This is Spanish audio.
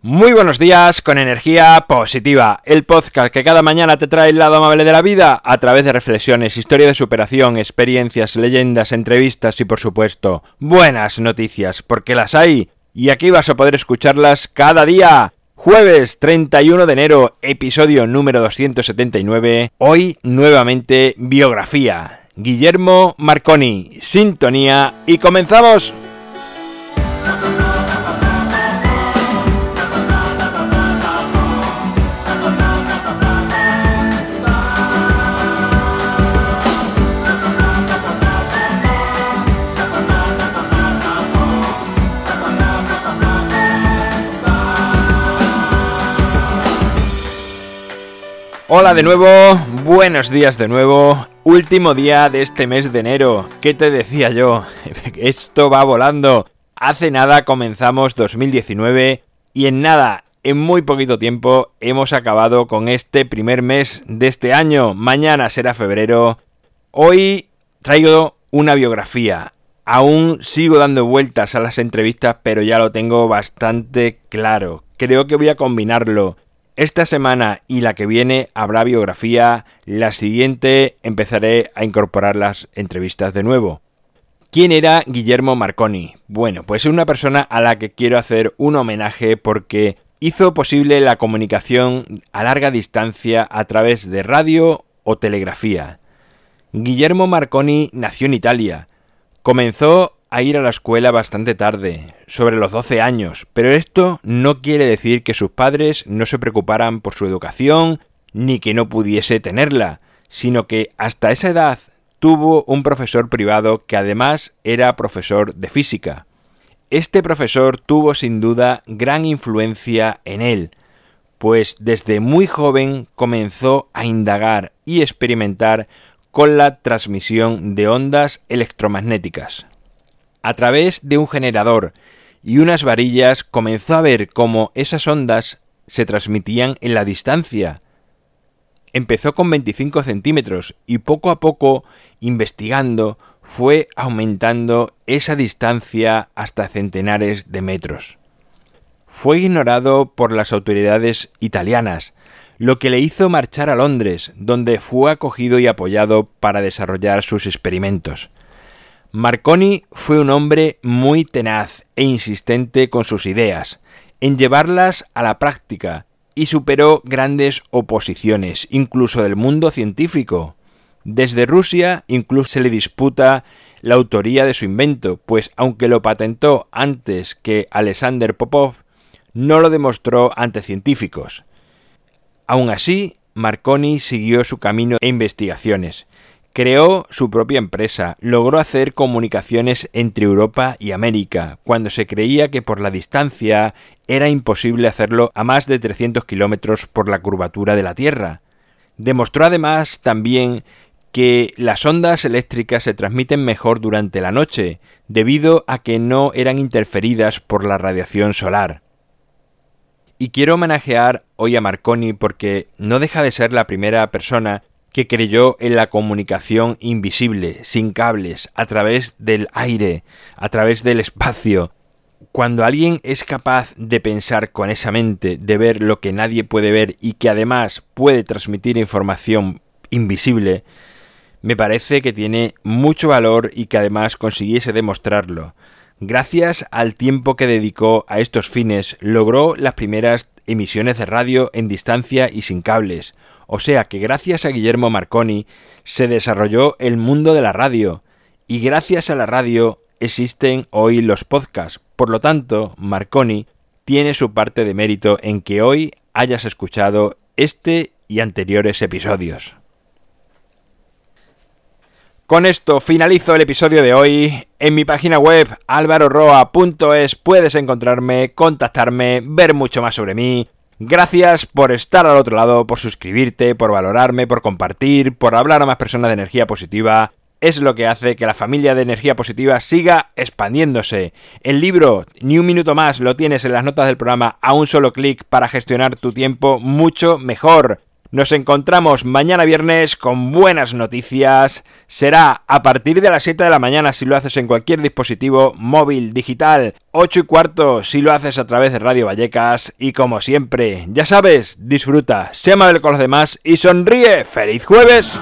Muy buenos días con energía positiva, el podcast que cada mañana te trae el lado amable de la vida a través de reflexiones, historia de superación, experiencias, leyendas, entrevistas y por supuesto buenas noticias, porque las hay y aquí vas a poder escucharlas cada día. Jueves 31 de enero, episodio número 279, hoy nuevamente biografía. Guillermo Marconi, sintonía y comenzamos. Hola de nuevo, buenos días de nuevo, último día de este mes de enero. ¿Qué te decía yo? Esto va volando. Hace nada comenzamos 2019 y en nada, en muy poquito tiempo, hemos acabado con este primer mes de este año. Mañana será febrero. Hoy traigo una biografía. Aún sigo dando vueltas a las entrevistas, pero ya lo tengo bastante claro. Creo que voy a combinarlo esta semana y la que viene habrá biografía, la siguiente empezaré a incorporar las entrevistas de nuevo. ¿Quién era Guillermo Marconi? Bueno, pues es una persona a la que quiero hacer un homenaje porque hizo posible la comunicación a larga distancia a través de radio o telegrafía. Guillermo Marconi nació en Italia. Comenzó a ir a la escuela bastante tarde, sobre los 12 años, pero esto no quiere decir que sus padres no se preocuparan por su educación ni que no pudiese tenerla, sino que hasta esa edad tuvo un profesor privado que además era profesor de física. Este profesor tuvo sin duda gran influencia en él, pues desde muy joven comenzó a indagar y experimentar con la transmisión de ondas electromagnéticas. A través de un generador y unas varillas comenzó a ver cómo esas ondas se transmitían en la distancia. Empezó con 25 centímetros y poco a poco, investigando, fue aumentando esa distancia hasta centenares de metros. Fue ignorado por las autoridades italianas, lo que le hizo marchar a Londres, donde fue acogido y apoyado para desarrollar sus experimentos. Marconi fue un hombre muy tenaz e insistente con sus ideas, en llevarlas a la práctica, y superó grandes oposiciones, incluso del mundo científico. Desde Rusia incluso se le disputa la autoría de su invento, pues aunque lo patentó antes que Alexander Popov, no lo demostró ante científicos. Aun así, Marconi siguió su camino e investigaciones, Creó su propia empresa, logró hacer comunicaciones entre Europa y América, cuando se creía que por la distancia era imposible hacerlo a más de 300 kilómetros por la curvatura de la Tierra. Demostró además también que las ondas eléctricas se transmiten mejor durante la noche, debido a que no eran interferidas por la radiación solar. Y quiero homenajear hoy a Marconi porque no deja de ser la primera persona que creyó en la comunicación invisible, sin cables, a través del aire, a través del espacio. Cuando alguien es capaz de pensar con esa mente, de ver lo que nadie puede ver y que además puede transmitir información invisible, me parece que tiene mucho valor y que además consiguiese demostrarlo. Gracias al tiempo que dedicó a estos fines, logró las primeras emisiones de radio en distancia y sin cables, o sea que gracias a Guillermo Marconi se desarrolló el mundo de la radio y gracias a la radio existen hoy los podcasts. Por lo tanto, Marconi tiene su parte de mérito en que hoy hayas escuchado este y anteriores episodios. Con esto finalizo el episodio de hoy. En mi página web alvaroroa.es puedes encontrarme, contactarme, ver mucho más sobre mí, Gracias por estar al otro lado, por suscribirte, por valorarme, por compartir, por hablar a más personas de energía positiva. Es lo que hace que la familia de energía positiva siga expandiéndose. El libro Ni un minuto más lo tienes en las notas del programa a un solo clic para gestionar tu tiempo mucho mejor. Nos encontramos mañana viernes con buenas noticias. Será a partir de las 7 de la mañana si lo haces en cualquier dispositivo móvil, digital, 8 y cuarto si lo haces a través de Radio Vallecas. Y como siempre, ya sabes, disfruta, sea amable con los demás y sonríe. ¡Feliz jueves!